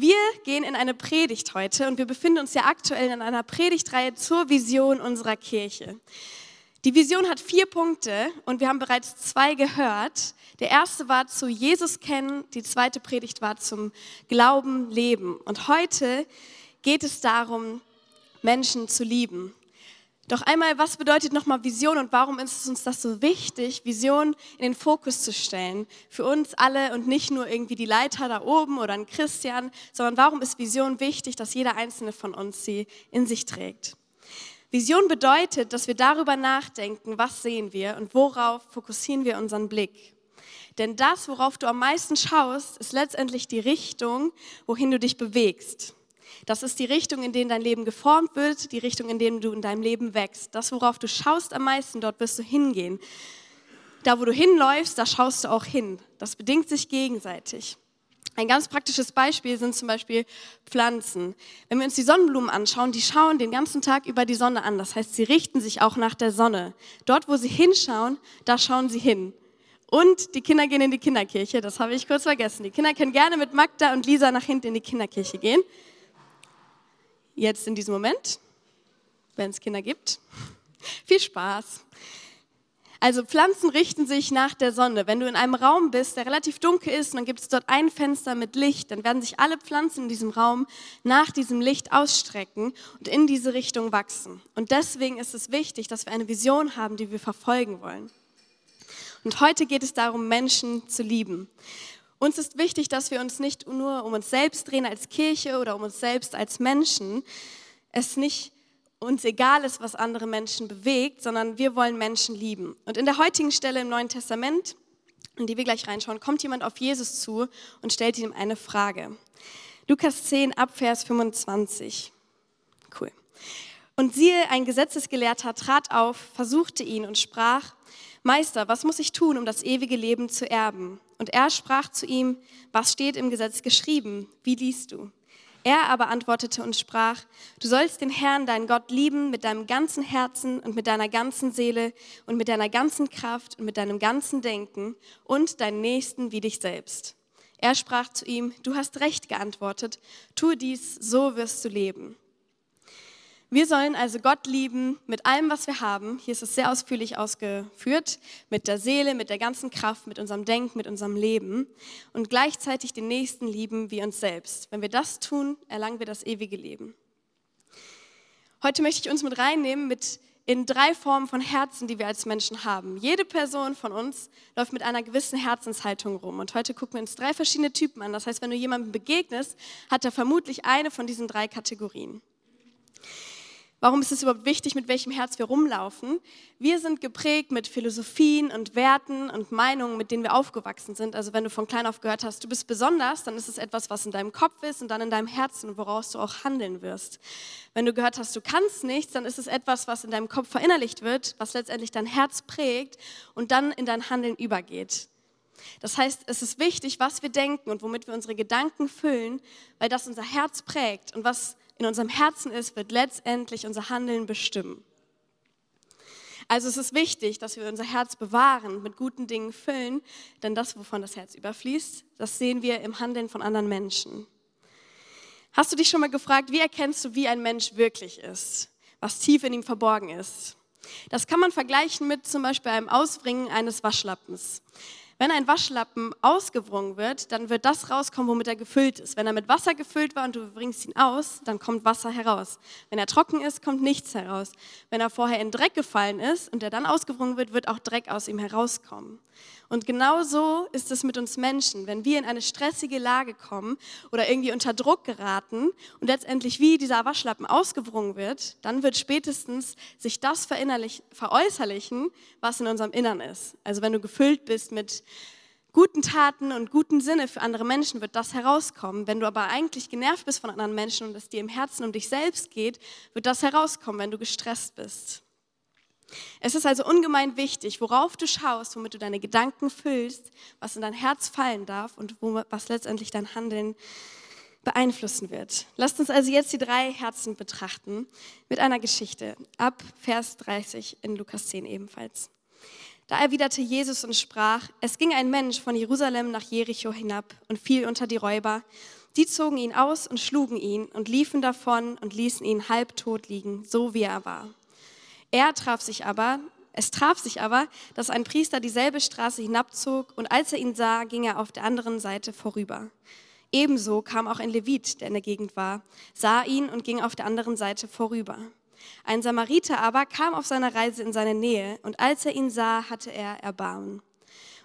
Wir gehen in eine Predigt heute und wir befinden uns ja aktuell in einer Predigtreihe zur Vision unserer Kirche. Die Vision hat vier Punkte und wir haben bereits zwei gehört. Der erste war zu Jesus kennen, die zweite Predigt war zum Glauben leben. Und heute geht es darum, Menschen zu lieben. Doch einmal, was bedeutet nochmal Vision und warum ist uns das so wichtig, Vision in den Fokus zu stellen? Für uns alle und nicht nur irgendwie die Leiter da oben oder ein Christian, sondern warum ist Vision wichtig, dass jeder einzelne von uns sie in sich trägt? Vision bedeutet, dass wir darüber nachdenken, was sehen wir und worauf fokussieren wir unseren Blick. Denn das, worauf du am meisten schaust, ist letztendlich die Richtung, wohin du dich bewegst. Das ist die Richtung, in der dein Leben geformt wird, die Richtung, in der du in deinem Leben wächst. Das, worauf du schaust am meisten, dort wirst du hingehen. Da, wo du hinläufst, da schaust du auch hin. Das bedingt sich gegenseitig. Ein ganz praktisches Beispiel sind zum Beispiel Pflanzen. Wenn wir uns die Sonnenblumen anschauen, die schauen den ganzen Tag über die Sonne an. Das heißt, sie richten sich auch nach der Sonne. Dort, wo sie hinschauen, da schauen sie hin. Und die Kinder gehen in die Kinderkirche. Das habe ich kurz vergessen. Die Kinder können gerne mit Magda und Lisa nach hinten in die Kinderkirche gehen jetzt in diesem Moment, wenn es Kinder gibt. Viel Spaß. Also Pflanzen richten sich nach der Sonne. Wenn du in einem Raum bist, der relativ dunkel ist, und dann gibt es dort ein Fenster mit Licht, dann werden sich alle Pflanzen in diesem Raum nach diesem Licht ausstrecken und in diese Richtung wachsen. Und deswegen ist es wichtig, dass wir eine Vision haben, die wir verfolgen wollen. Und heute geht es darum, Menschen zu lieben. Uns ist wichtig, dass wir uns nicht nur um uns selbst drehen als Kirche oder um uns selbst als Menschen. Es nicht uns egal ist, was andere Menschen bewegt, sondern wir wollen Menschen lieben. Und in der heutigen Stelle im Neuen Testament, in die wir gleich reinschauen, kommt jemand auf Jesus zu und stellt ihm eine Frage. Lukas 10 ab Vers 25. Cool. Und siehe, ein Gesetzesgelehrter trat auf, versuchte ihn und sprach, Meister, was muss ich tun, um das ewige Leben zu erben? Und er sprach zu ihm, was steht im Gesetz geschrieben? Wie liest du? Er aber antwortete und sprach, du sollst den Herrn, deinen Gott, lieben mit deinem ganzen Herzen und mit deiner ganzen Seele und mit deiner ganzen Kraft und mit deinem ganzen Denken und deinen Nächsten wie dich selbst. Er sprach zu ihm, du hast recht geantwortet, tue dies, so wirst du leben. Wir sollen also Gott lieben mit allem, was wir haben. Hier ist es sehr ausführlich ausgeführt, mit der Seele, mit der ganzen Kraft, mit unserem Denken, mit unserem Leben und gleichzeitig den Nächsten lieben wie uns selbst. Wenn wir das tun, erlangen wir das ewige Leben. Heute möchte ich uns mit reinnehmen mit in drei Formen von Herzen, die wir als Menschen haben. Jede Person von uns läuft mit einer gewissen Herzenshaltung rum. Und heute gucken wir uns drei verschiedene Typen an. Das heißt, wenn du jemandem begegnest, hat er vermutlich eine von diesen drei Kategorien. Warum ist es überhaupt wichtig, mit welchem Herz wir rumlaufen? Wir sind geprägt mit Philosophien und Werten und Meinungen, mit denen wir aufgewachsen sind. Also wenn du von klein auf gehört hast, du bist besonders, dann ist es etwas, was in deinem Kopf ist und dann in deinem Herzen, woraus du auch handeln wirst. Wenn du gehört hast, du kannst nichts, dann ist es etwas, was in deinem Kopf verinnerlicht wird, was letztendlich dein Herz prägt und dann in dein Handeln übergeht. Das heißt, es ist wichtig, was wir denken und womit wir unsere Gedanken füllen, weil das unser Herz prägt und was in unserem Herzen ist, wird letztendlich unser Handeln bestimmen. Also es ist wichtig, dass wir unser Herz bewahren, mit guten Dingen füllen, denn das, wovon das Herz überfließt, das sehen wir im Handeln von anderen Menschen. Hast du dich schon mal gefragt, wie erkennst du, wie ein Mensch wirklich ist, was tief in ihm verborgen ist? Das kann man vergleichen mit zum Beispiel einem Ausbringen eines Waschlappens. Wenn ein Waschlappen ausgewrungen wird, dann wird das rauskommen, womit er gefüllt ist. Wenn er mit Wasser gefüllt war und du bringst ihn aus, dann kommt Wasser heraus. Wenn er trocken ist, kommt nichts heraus. Wenn er vorher in Dreck gefallen ist und er dann ausgewrungen wird, wird auch Dreck aus ihm herauskommen. Und genau so ist es mit uns Menschen. Wenn wir in eine stressige Lage kommen oder irgendwie unter Druck geraten und letztendlich wie dieser Waschlappen ausgewrungen wird, dann wird spätestens sich das veräußerlichen, was in unserem Innern ist. Also wenn du gefüllt bist mit guten Taten und guten Sinne für andere Menschen, wird das herauskommen. Wenn du aber eigentlich genervt bist von anderen Menschen und es dir im Herzen um dich selbst geht, wird das herauskommen, wenn du gestresst bist. Es ist also ungemein wichtig, worauf du schaust, womit du deine Gedanken füllst, was in dein Herz fallen darf und was letztendlich dein Handeln beeinflussen wird. Lasst uns also jetzt die drei Herzen betrachten mit einer Geschichte ab Vers 30 in Lukas 10 ebenfalls. Da erwiderte Jesus und sprach, es ging ein Mensch von Jerusalem nach Jericho hinab und fiel unter die Räuber, Die zogen ihn aus und schlugen ihn und liefen davon und ließen ihn halbtot liegen, so wie er war. Er traf sich aber, es traf sich aber, dass ein Priester dieselbe Straße hinabzog und als er ihn sah, ging er auf der anderen Seite vorüber. Ebenso kam auch ein Levit, der in der Gegend war, sah ihn und ging auf der anderen Seite vorüber. Ein Samariter aber kam auf seiner Reise in seine Nähe und als er ihn sah, hatte er Erbarmen.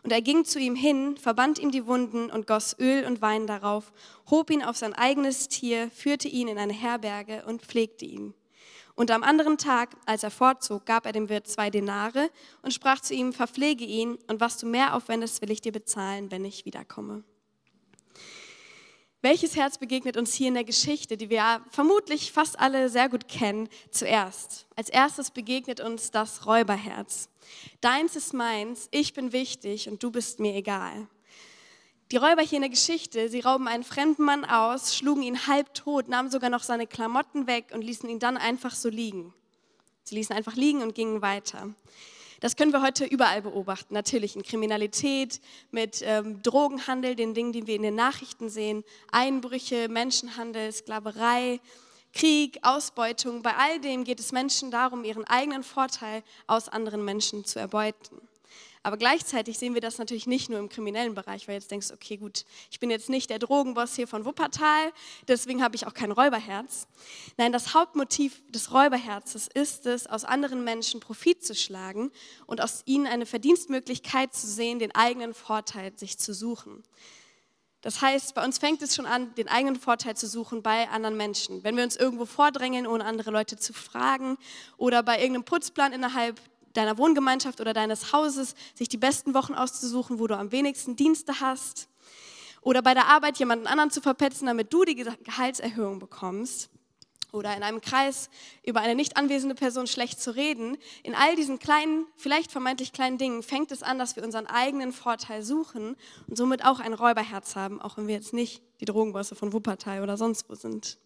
Und er ging zu ihm hin, verband ihm die Wunden und goss Öl und Wein darauf, hob ihn auf sein eigenes Tier, führte ihn in eine Herberge und pflegte ihn. Und am anderen Tag, als er fortzog, gab er dem Wirt zwei Denare und sprach zu ihm, verpflege ihn, und was du mehr aufwendest, will ich dir bezahlen, wenn ich wiederkomme. Welches Herz begegnet uns hier in der Geschichte, die wir vermutlich fast alle sehr gut kennen, zuerst? Als erstes begegnet uns das Räuberherz. Deins ist meins, ich bin wichtig und du bist mir egal. Die Räuber hier in der Geschichte, sie rauben einen fremden Mann aus, schlugen ihn halb tot, nahmen sogar noch seine Klamotten weg und ließen ihn dann einfach so liegen. Sie ließen einfach liegen und gingen weiter. Das können wir heute überall beobachten, natürlich in Kriminalität, mit ähm, Drogenhandel, den Dingen, die wir in den Nachrichten sehen, Einbrüche, Menschenhandel, Sklaverei, Krieg, Ausbeutung. Bei all dem geht es Menschen darum, ihren eigenen Vorteil aus anderen Menschen zu erbeuten. Aber gleichzeitig sehen wir das natürlich nicht nur im kriminellen Bereich, weil jetzt denkst, okay, gut, ich bin jetzt nicht der Drogenboss hier von Wuppertal, deswegen habe ich auch kein Räuberherz. Nein, das Hauptmotiv des Räuberherzes ist es, aus anderen Menschen Profit zu schlagen und aus ihnen eine Verdienstmöglichkeit zu sehen, den eigenen Vorteil sich zu suchen. Das heißt, bei uns fängt es schon an, den eigenen Vorteil zu suchen bei anderen Menschen. Wenn wir uns irgendwo vordrängeln, ohne andere Leute zu fragen oder bei irgendeinem Putzplan innerhalb deiner Wohngemeinschaft oder deines Hauses, sich die besten Wochen auszusuchen, wo du am wenigsten Dienste hast. Oder bei der Arbeit jemanden anderen zu verpetzen, damit du die Gehaltserhöhung bekommst. Oder in einem Kreis über eine nicht anwesende Person schlecht zu reden. In all diesen kleinen, vielleicht vermeintlich kleinen Dingen fängt es an, dass wir unseren eigenen Vorteil suchen und somit auch ein Räuberherz haben, auch wenn wir jetzt nicht die Drogenbosse von Wuppertal oder sonst wo sind.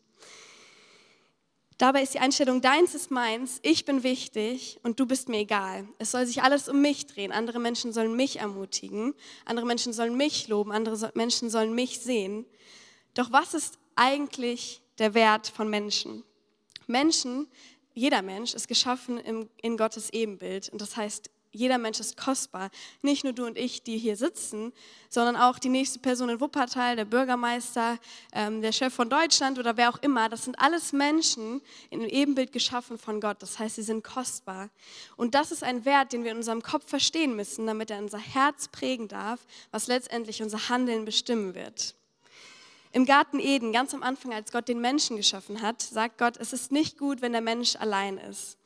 Dabei ist die Einstellung, deins ist meins, ich bin wichtig und du bist mir egal. Es soll sich alles um mich drehen. Andere Menschen sollen mich ermutigen, andere Menschen sollen mich loben, andere Menschen sollen mich sehen. Doch was ist eigentlich der Wert von Menschen? Menschen, jeder Mensch ist geschaffen in Gottes Ebenbild und das heißt, jeder Mensch ist kostbar. Nicht nur du und ich, die hier sitzen, sondern auch die nächste Person in Wuppertal, der Bürgermeister, ähm, der Chef von Deutschland oder wer auch immer. Das sind alles Menschen in einem Ebenbild geschaffen von Gott. Das heißt, sie sind kostbar. Und das ist ein Wert, den wir in unserem Kopf verstehen müssen, damit er unser Herz prägen darf, was letztendlich unser Handeln bestimmen wird. Im Garten Eden, ganz am Anfang, als Gott den Menschen geschaffen hat, sagt Gott, es ist nicht gut, wenn der Mensch allein ist.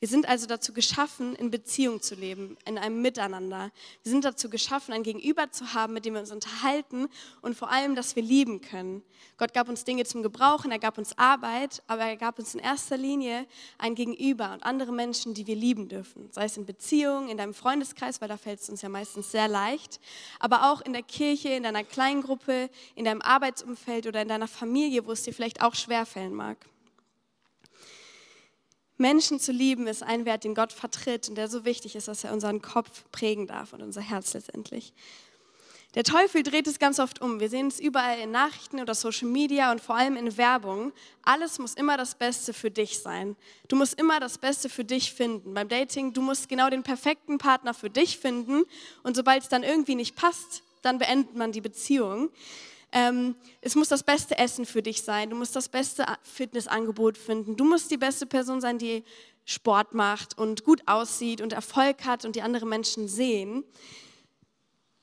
Wir sind also dazu geschaffen, in Beziehung zu leben, in einem Miteinander. Wir sind dazu geschaffen, ein Gegenüber zu haben, mit dem wir uns unterhalten und vor allem, dass wir lieben können. Gott gab uns Dinge zum Gebrauchen, er gab uns Arbeit, aber er gab uns in erster Linie ein Gegenüber und andere Menschen, die wir lieben dürfen. Sei es in Beziehungen, in deinem Freundeskreis, weil da fällt es uns ja meistens sehr leicht, aber auch in der Kirche, in deiner Kleingruppe, in deinem Arbeitsumfeld oder in deiner Familie, wo es dir vielleicht auch schwerfällen mag. Menschen zu lieben ist ein Wert, den Gott vertritt und der so wichtig ist, dass er unseren Kopf prägen darf und unser Herz letztendlich. Der Teufel dreht es ganz oft um. Wir sehen es überall in Nachrichten oder Social Media und vor allem in Werbung. Alles muss immer das Beste für dich sein. Du musst immer das Beste für dich finden. Beim Dating, du musst genau den perfekten Partner für dich finden und sobald es dann irgendwie nicht passt, dann beendet man die Beziehung. Ähm, es muss das beste Essen für dich sein. Du musst das beste Fitnessangebot finden. Du musst die beste Person sein, die Sport macht und gut aussieht und Erfolg hat und die andere Menschen sehen.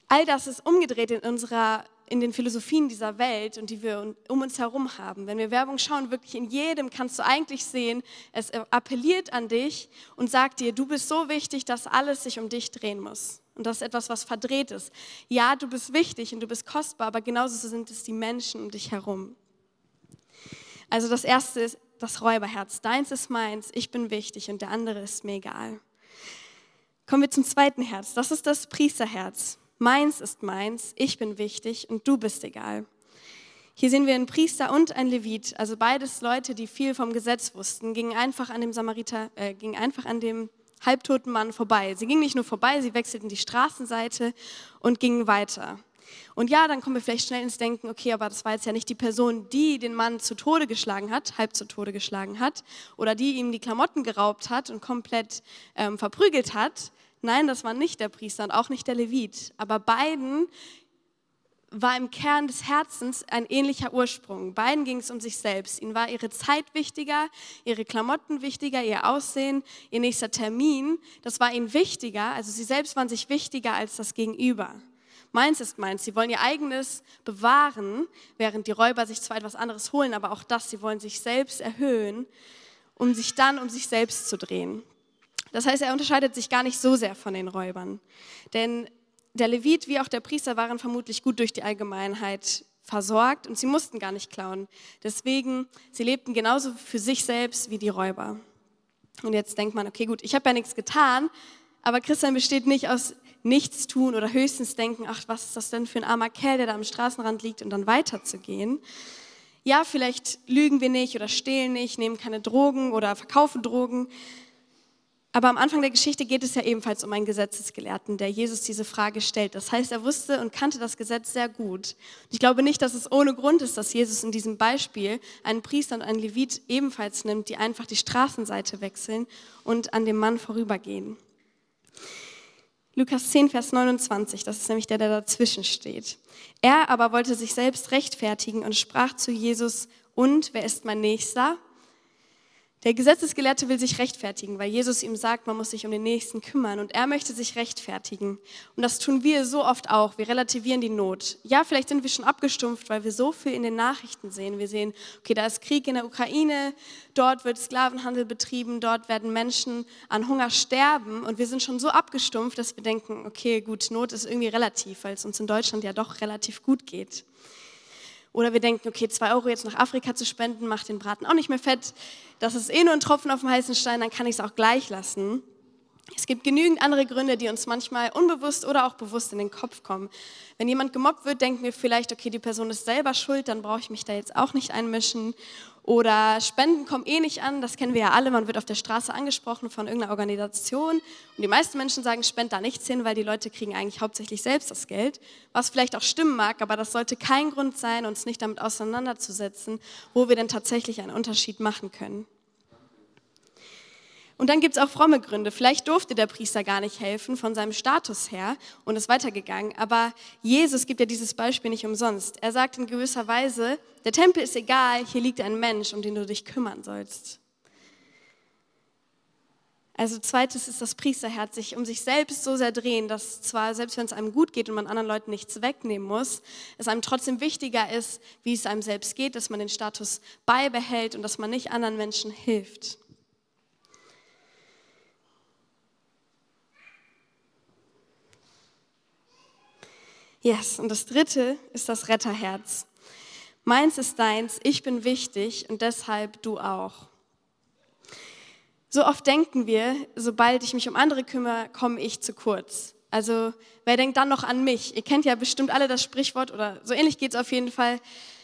All das ist umgedreht in unserer in den Philosophien dieser Welt und die wir um uns herum haben. Wenn wir Werbung schauen, wirklich in jedem kannst du eigentlich sehen, es appelliert an dich und sagt dir, du bist so wichtig, dass alles sich um dich drehen muss. Und das ist etwas, was verdreht ist. Ja, du bist wichtig und du bist kostbar, aber genauso sind es die Menschen um dich herum. Also das erste ist das Räuberherz. Deins ist meins, ich bin wichtig und der andere ist mir egal. Kommen wir zum zweiten Herz. Das ist das Priesterherz. Meins ist meins, ich bin wichtig und du bist egal. Hier sehen wir einen Priester und einen Levit, also beides Leute, die viel vom Gesetz wussten, gingen einfach an dem Samariter, äh, gingen einfach an dem halbtoten Mann vorbei. Sie gingen nicht nur vorbei, sie wechselten die Straßenseite und gingen weiter. Und ja, dann kommen wir vielleicht schnell ins Denken, okay, aber das war jetzt ja nicht die Person, die den Mann zu Tode geschlagen hat, halb zu Tode geschlagen hat, oder die ihm die Klamotten geraubt hat und komplett ähm, verprügelt hat. Nein, das war nicht der Priester und auch nicht der Levit. Aber beiden war im Kern des Herzens ein ähnlicher Ursprung. Beiden ging es um sich selbst. Ihnen war ihre Zeit wichtiger, ihre Klamotten wichtiger, ihr Aussehen, ihr nächster Termin. Das war ihnen wichtiger. Also sie selbst waren sich wichtiger als das Gegenüber. Meins ist meins. Sie wollen ihr eigenes bewahren, während die Räuber sich zwar etwas anderes holen, aber auch das, sie wollen sich selbst erhöhen, um sich dann um sich selbst zu drehen. Das heißt, er unterscheidet sich gar nicht so sehr von den Räubern. Denn der Levit wie auch der Priester waren vermutlich gut durch die Allgemeinheit versorgt und sie mussten gar nicht klauen. Deswegen, sie lebten genauso für sich selbst wie die Räuber. Und jetzt denkt man, okay, gut, ich habe ja nichts getan, aber Christian besteht nicht aus nichts tun oder höchstens denken, ach, was ist das denn für ein armer Kerl, der da am Straßenrand liegt und dann weiterzugehen. Ja, vielleicht lügen wir nicht oder stehlen nicht, nehmen keine Drogen oder verkaufen Drogen. Aber am Anfang der Geschichte geht es ja ebenfalls um einen Gesetzesgelehrten, der Jesus diese Frage stellt. Das heißt, er wusste und kannte das Gesetz sehr gut. ich glaube nicht, dass es ohne Grund ist, dass Jesus in diesem Beispiel einen Priester und einen Levit ebenfalls nimmt, die einfach die Straßenseite wechseln und an dem Mann vorübergehen. Lukas 10, Vers 29, das ist nämlich der, der dazwischen steht. Er aber wollte sich selbst rechtfertigen und sprach zu Jesus, und wer ist mein Nächster? Der Gesetzesgelehrte will sich rechtfertigen, weil Jesus ihm sagt, man muss sich um den Nächsten kümmern und er möchte sich rechtfertigen. Und das tun wir so oft auch. Wir relativieren die Not. Ja, vielleicht sind wir schon abgestumpft, weil wir so viel in den Nachrichten sehen. Wir sehen, okay, da ist Krieg in der Ukraine, dort wird Sklavenhandel betrieben, dort werden Menschen an Hunger sterben und wir sind schon so abgestumpft, dass wir denken, okay, gut, Not ist irgendwie relativ, weil es uns in Deutschland ja doch relativ gut geht. Oder wir denken, okay, zwei Euro jetzt nach Afrika zu spenden, macht den Braten auch nicht mehr fett. Das ist eh nur ein Tropfen auf dem heißen Stein, dann kann ich es auch gleich lassen. Es gibt genügend andere Gründe, die uns manchmal unbewusst oder auch bewusst in den Kopf kommen. Wenn jemand gemobbt wird, denken wir vielleicht, okay, die Person ist selber schuld, dann brauche ich mich da jetzt auch nicht einmischen. Oder Spenden kommen eh nicht an, das kennen wir ja alle. Man wird auf der Straße angesprochen von irgendeiner Organisation. Und die meisten Menschen sagen, spend da nichts hin, weil die Leute kriegen eigentlich hauptsächlich selbst das Geld. Was vielleicht auch stimmen mag, aber das sollte kein Grund sein, uns nicht damit auseinanderzusetzen, wo wir denn tatsächlich einen Unterschied machen können. Und dann gibt es auch fromme Gründe. Vielleicht durfte der Priester gar nicht helfen von seinem Status her und ist weitergegangen. Aber Jesus gibt ja dieses Beispiel nicht umsonst. Er sagt in gewisser Weise, der Tempel ist egal, hier liegt ein Mensch, um den du dich kümmern sollst. Also zweites ist das Priesterherz, sich um sich selbst so sehr drehen, dass zwar selbst wenn es einem gut geht und man anderen Leuten nichts wegnehmen muss, es einem trotzdem wichtiger ist, wie es einem selbst geht, dass man den Status beibehält und dass man nicht anderen Menschen hilft. Yes, und das dritte ist das Retterherz. Meins ist deins, ich bin wichtig und deshalb du auch. So oft denken wir, sobald ich mich um andere kümmere, komme ich zu kurz. Also wer denkt dann noch an mich? Ihr kennt ja bestimmt alle das Sprichwort oder so ähnlich geht es auf jeden Fall.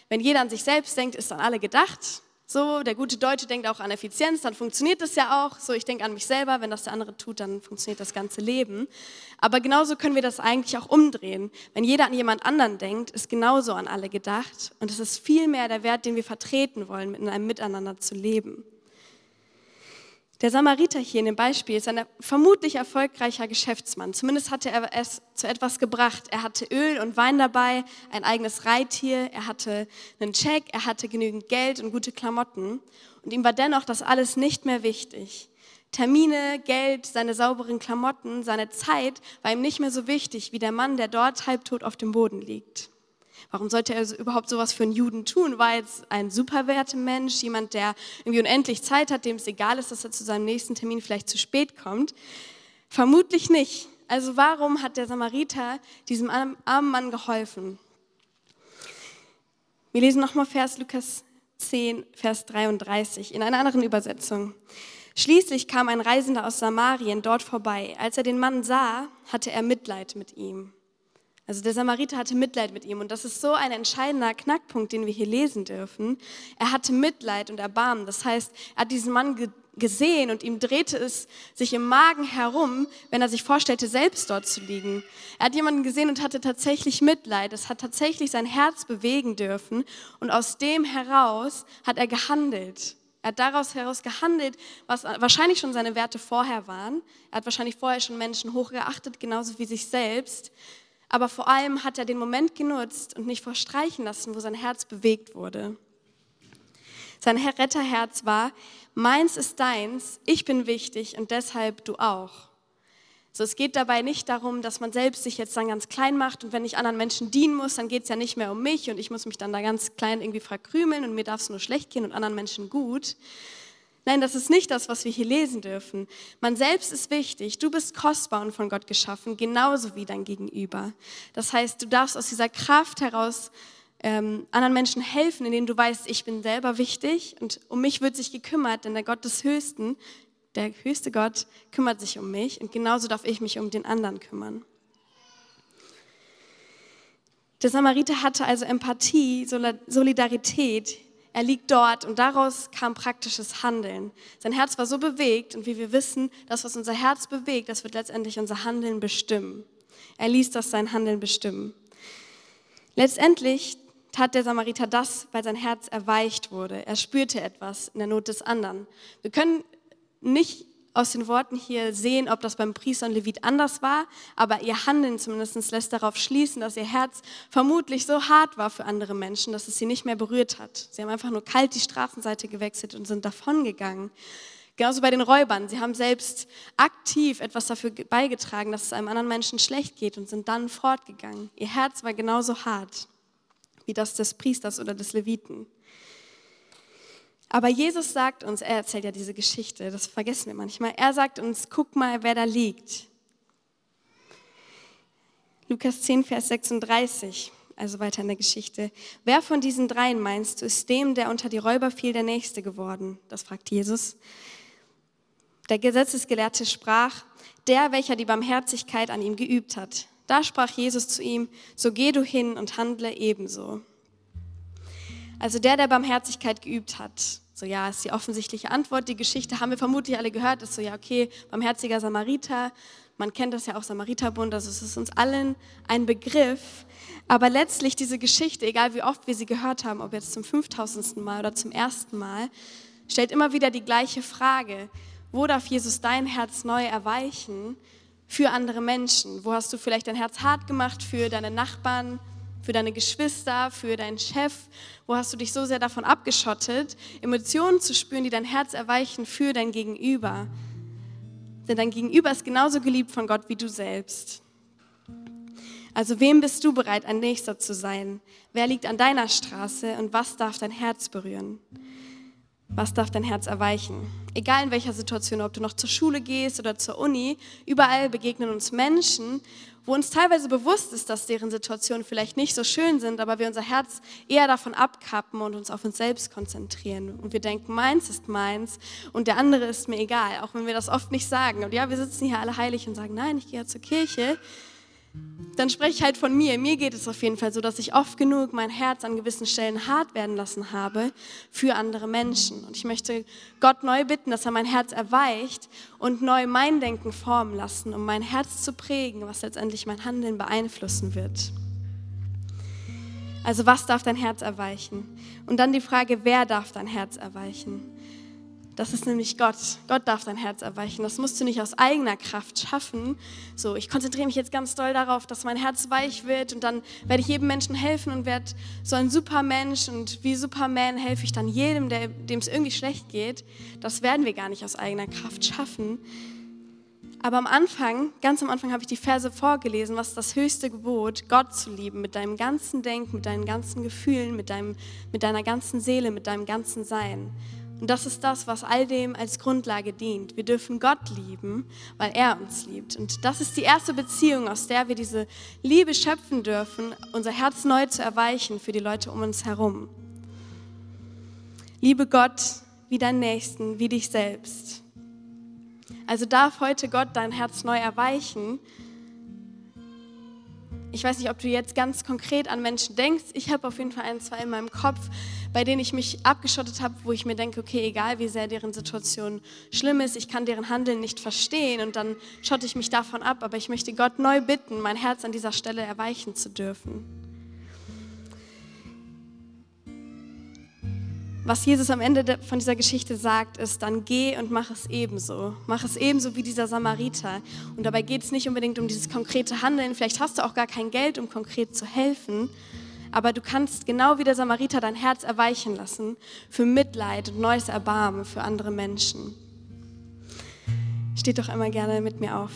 Wenn jeder an sich selbst denkt, ist an alle gedacht. So, der gute Deutsche denkt auch an Effizienz, dann funktioniert das ja auch. So, ich denke an mich selber, wenn das der andere tut, dann funktioniert das ganze Leben. Aber genauso können wir das eigentlich auch umdrehen. Wenn jeder an jemand anderen denkt, ist genauso an alle gedacht. Und es ist viel mehr der Wert, den wir vertreten wollen, in einem Miteinander zu leben. Der Samariter hier in dem Beispiel ist ein vermutlich erfolgreicher Geschäftsmann. Zumindest hatte er es zu etwas gebracht. Er hatte Öl und Wein dabei, ein eigenes Reittier, er hatte einen Check, er hatte genügend Geld und gute Klamotten. Und ihm war dennoch das alles nicht mehr wichtig. Termine, Geld, seine sauberen Klamotten, seine Zeit war ihm nicht mehr so wichtig wie der Mann, der dort halbtot auf dem Boden liegt. Warum sollte er überhaupt sowas für einen Juden tun? War jetzt ein Mensch, jemand, der irgendwie unendlich Zeit hat, dem es egal ist, dass er zu seinem nächsten Termin vielleicht zu spät kommt? Vermutlich nicht. Also warum hat der Samariter diesem armen Mann geholfen? Wir lesen nochmal Vers Lukas 10, Vers 33 in einer anderen Übersetzung. Schließlich kam ein Reisender aus Samarien dort vorbei. Als er den Mann sah, hatte er Mitleid mit ihm. Also der Samariter hatte Mitleid mit ihm und das ist so ein entscheidender Knackpunkt, den wir hier lesen dürfen. Er hatte Mitleid und Erbarmen. Das heißt, er hat diesen Mann gesehen und ihm drehte es sich im Magen herum, wenn er sich vorstellte, selbst dort zu liegen. Er hat jemanden gesehen und hatte tatsächlich Mitleid. Es hat tatsächlich sein Herz bewegen dürfen und aus dem heraus hat er gehandelt. Er hat daraus heraus gehandelt, was wahrscheinlich schon seine Werte vorher waren. Er hat wahrscheinlich vorher schon Menschen hochgeachtet, genauso wie sich selbst. Aber vor allem hat er den Moment genutzt und nicht verstreichen lassen, wo sein Herz bewegt wurde. Sein Retterherz war, meins ist deins, ich bin wichtig und deshalb du auch. So, es geht dabei nicht darum, dass man selbst sich jetzt dann ganz klein macht und wenn ich anderen Menschen dienen muss, dann geht es ja nicht mehr um mich und ich muss mich dann da ganz klein irgendwie verkrümeln und mir darf es nur schlecht gehen und anderen Menschen gut. Nein, das ist nicht das, was wir hier lesen dürfen. Man selbst ist wichtig. Du bist kostbar und von Gott geschaffen, genauso wie dein Gegenüber. Das heißt, du darfst aus dieser Kraft heraus ähm, anderen Menschen helfen, indem du weißt, ich bin selber wichtig und um mich wird sich gekümmert, denn der Gott des Höchsten der höchste Gott kümmert sich um mich und genauso darf ich mich um den anderen kümmern. Der Samariter hatte also Empathie, Solidarität. Er liegt dort und daraus kam praktisches Handeln. Sein Herz war so bewegt und wie wir wissen, das, was unser Herz bewegt, das wird letztendlich unser Handeln bestimmen. Er ließ das sein Handeln bestimmen. Letztendlich tat der Samariter das, weil sein Herz erweicht wurde. Er spürte etwas in der Not des anderen. Wir können nicht aus den Worten hier sehen, ob das beim Priester und Levit anders war, aber ihr Handeln zumindest lässt darauf schließen, dass ihr Herz vermutlich so hart war für andere Menschen, dass es sie nicht mehr berührt hat. Sie haben einfach nur kalt die Straßenseite gewechselt und sind davongegangen. Genauso bei den Räubern. Sie haben selbst aktiv etwas dafür beigetragen, dass es einem anderen Menschen schlecht geht und sind dann fortgegangen. Ihr Herz war genauso hart wie das des Priesters oder des Leviten. Aber Jesus sagt uns, er erzählt ja diese Geschichte, das vergessen wir manchmal. Er sagt uns, guck mal, wer da liegt. Lukas 10, Vers 36, also weiter in der Geschichte. Wer von diesen dreien meinst du, ist dem, der unter die Räuber fiel, der Nächste geworden? Das fragt Jesus. Der Gesetzesgelehrte sprach, der, welcher die Barmherzigkeit an ihm geübt hat. Da sprach Jesus zu ihm, so geh du hin und handle ebenso. Also der, der Barmherzigkeit geübt hat. So, ja, ist die offensichtliche Antwort. Die Geschichte haben wir vermutlich alle gehört. Ist so, ja, okay, barmherziger Samariter. Man kennt das ja auch Samariterbund, also es ist uns allen ein Begriff. Aber letztlich diese Geschichte, egal wie oft wir sie gehört haben, ob jetzt zum 5000. Mal oder zum ersten Mal, stellt immer wieder die gleiche Frage. Wo darf Jesus dein Herz neu erweichen für andere Menschen? Wo hast du vielleicht dein Herz hart gemacht für deine Nachbarn, für deine Geschwister, für deinen Chef? Wo hast du dich so sehr davon abgeschottet, Emotionen zu spüren, die dein Herz erweichen für dein Gegenüber? Denn dein Gegenüber ist genauso geliebt von Gott wie du selbst. Also wem bist du bereit, ein Nächster zu sein? Wer liegt an deiner Straße und was darf dein Herz berühren? Was darf dein Herz erweichen? Egal in welcher Situation, ob du noch zur Schule gehst oder zur Uni, überall begegnen uns Menschen, wo uns teilweise bewusst ist, dass deren Situationen vielleicht nicht so schön sind, aber wir unser Herz eher davon abkappen und uns auf uns selbst konzentrieren. Und wir denken, meins ist meins und der andere ist mir egal, auch wenn wir das oft nicht sagen. Und ja, wir sitzen hier alle heilig und sagen, nein, ich gehe ja zur Kirche, dann spreche ich halt von mir. Mir geht es auf jeden Fall so, dass ich oft genug mein Herz an gewissen Stellen hart werden lassen habe für andere Menschen. Und ich möchte Gott neu bitten, dass er mein Herz erweicht und neu mein Denken formen lassen, um mein Herz zu prägen, was letztendlich mein Handeln beeinflussen wird. Also was darf dein Herz erweichen? Und dann die Frage, wer darf dein Herz erweichen? Das ist nämlich Gott. Gott darf dein Herz erweichen. Das musst du nicht aus eigener Kraft schaffen. So, ich konzentriere mich jetzt ganz doll darauf, dass mein Herz weich wird und dann werde ich jedem Menschen helfen und werde so ein Supermensch und wie Superman helfe ich dann jedem, dem es irgendwie schlecht geht. Das werden wir gar nicht aus eigener Kraft schaffen. Aber am Anfang, ganz am Anfang habe ich die Verse vorgelesen, was das höchste Gebot, Gott zu lieben mit deinem ganzen Denken, mit deinen ganzen Gefühlen, mit, deinem, mit deiner ganzen Seele, mit deinem ganzen Sein. Und das ist das, was all dem als Grundlage dient. Wir dürfen Gott lieben, weil er uns liebt. Und das ist die erste Beziehung, aus der wir diese Liebe schöpfen dürfen, unser Herz neu zu erweichen für die Leute um uns herum. Liebe Gott wie deinen Nächsten, wie dich selbst. Also darf heute Gott dein Herz neu erweichen, ich weiß nicht, ob du jetzt ganz konkret an Menschen denkst. Ich habe auf jeden Fall ein, zwei in meinem Kopf, bei denen ich mich abgeschottet habe, wo ich mir denke, okay, egal wie sehr deren Situation schlimm ist, ich kann deren Handeln nicht verstehen und dann schotte ich mich davon ab. Aber ich möchte Gott neu bitten, mein Herz an dieser Stelle erweichen zu dürfen. Was Jesus am Ende von dieser Geschichte sagt, ist, dann geh und mach es ebenso. Mach es ebenso wie dieser Samariter. Und dabei geht es nicht unbedingt um dieses konkrete Handeln. Vielleicht hast du auch gar kein Geld, um konkret zu helfen. Aber du kannst genau wie der Samariter dein Herz erweichen lassen für Mitleid und neues Erbarmen für andere Menschen. Steht doch einmal gerne mit mir auf.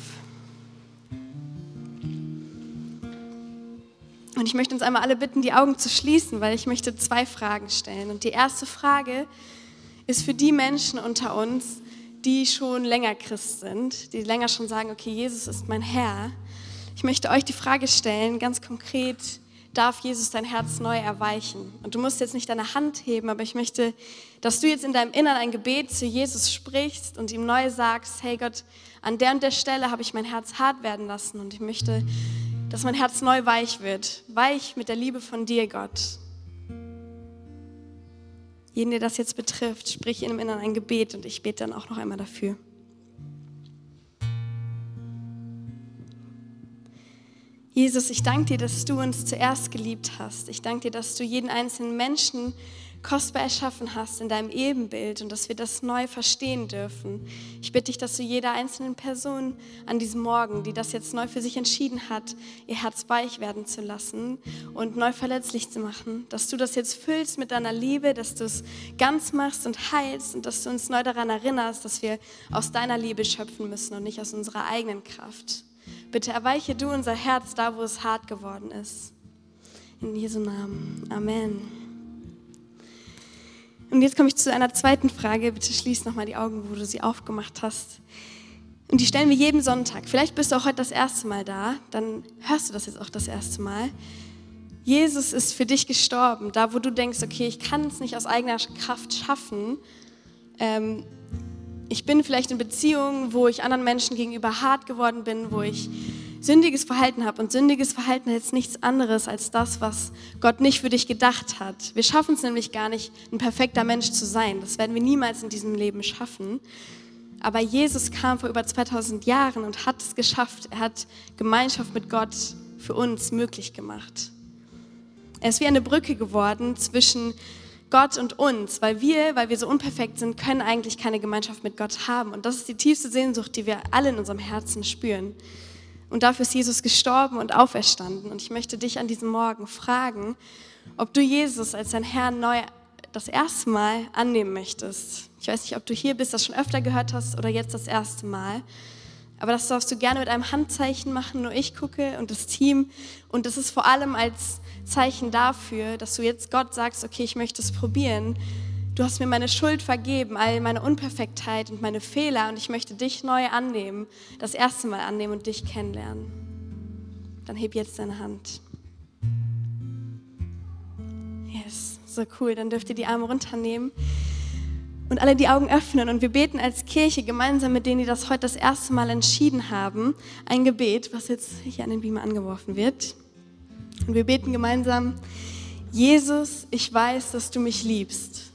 Und ich möchte uns einmal alle bitten, die Augen zu schließen, weil ich möchte zwei Fragen stellen. Und die erste Frage ist für die Menschen unter uns, die schon länger Christ sind, die länger schon sagen, okay, Jesus ist mein Herr. Ich möchte euch die Frage stellen, ganz konkret, darf Jesus dein Herz neu erweichen? Und du musst jetzt nicht deine Hand heben, aber ich möchte, dass du jetzt in deinem Innern ein Gebet zu Jesus sprichst und ihm neu sagst, hey Gott, an der und der Stelle habe ich mein Herz hart werden lassen und ich möchte dass mein Herz neu weich wird, weich mit der Liebe von dir, Gott. Jeden, der das jetzt betrifft, sprich in im Inneren ein Gebet und ich bete dann auch noch einmal dafür. Jesus, ich danke dir, dass du uns zuerst geliebt hast. Ich danke dir, dass du jeden einzelnen Menschen kostbar erschaffen hast in deinem Ebenbild und dass wir das neu verstehen dürfen. Ich bitte dich, dass du jeder einzelnen Person an diesem Morgen, die das jetzt neu für sich entschieden hat, ihr Herz weich werden zu lassen und neu verletzlich zu machen, dass du das jetzt füllst mit deiner Liebe, dass du es ganz machst und heilst und dass du uns neu daran erinnerst, dass wir aus deiner Liebe schöpfen müssen und nicht aus unserer eigenen Kraft. Bitte erweiche du unser Herz da, wo es hart geworden ist. In Jesu Namen. Amen. Und jetzt komme ich zu einer zweiten Frage. Bitte schließ nochmal die Augen, wo du sie aufgemacht hast. Und die stellen wir jeden Sonntag. Vielleicht bist du auch heute das erste Mal da, dann hörst du das jetzt auch das erste Mal. Jesus ist für dich gestorben, da wo du denkst, okay, ich kann es nicht aus eigener Kraft schaffen. Ähm, ich bin vielleicht in Beziehungen, wo ich anderen Menschen gegenüber hart geworden bin, wo ich sündiges Verhalten habe. Und sündiges Verhalten ist nichts anderes als das, was Gott nicht für dich gedacht hat. Wir schaffen es nämlich gar nicht, ein perfekter Mensch zu sein. Das werden wir niemals in diesem Leben schaffen. Aber Jesus kam vor über 2000 Jahren und hat es geschafft. Er hat Gemeinschaft mit Gott für uns möglich gemacht. Er ist wie eine Brücke geworden zwischen Gott und uns, weil wir, weil wir so unperfekt sind, können eigentlich keine Gemeinschaft mit Gott haben. Und das ist die tiefste Sehnsucht, die wir alle in unserem Herzen spüren. Und dafür ist Jesus gestorben und auferstanden. Und ich möchte dich an diesem Morgen fragen, ob du Jesus als dein Herr neu das erste Mal annehmen möchtest. Ich weiß nicht, ob du hier bist, das schon öfter gehört hast oder jetzt das erste Mal. Aber das darfst du gerne mit einem Handzeichen machen, nur ich gucke und das Team. Und das ist vor allem als Zeichen dafür, dass du jetzt Gott sagst, okay, ich möchte es probieren. Du hast mir meine Schuld vergeben, all meine Unperfektheit und meine Fehler und ich möchte dich neu annehmen, das erste Mal annehmen und dich kennenlernen. Dann heb jetzt deine Hand. Yes, so cool. Dann dürft ihr die Arme runternehmen und alle die Augen öffnen und wir beten als Kirche gemeinsam mit denen, die das heute das erste Mal entschieden haben, ein Gebet, was jetzt hier an den Beamer angeworfen wird. Und wir beten gemeinsam, Jesus, ich weiß, dass du mich liebst.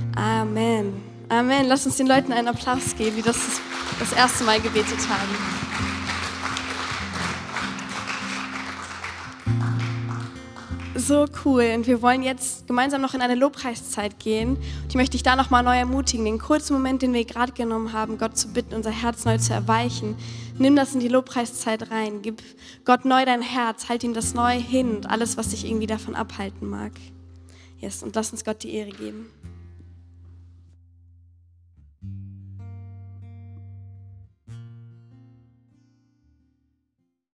Amen. Amen. Lass uns den Leuten einen Applaus geben, die das das erste Mal gebetet haben. So cool. Und wir wollen jetzt gemeinsam noch in eine Lobpreiszeit gehen. Und ich möchte dich da nochmal neu ermutigen, den kurzen Moment, den wir gerade genommen haben, Gott zu bitten, unser Herz neu zu erweichen. Nimm das in die Lobpreiszeit rein. Gib Gott neu dein Herz. Halt ihm das neu hin und alles, was dich irgendwie davon abhalten mag. Yes, und lass uns Gott die Ehre geben.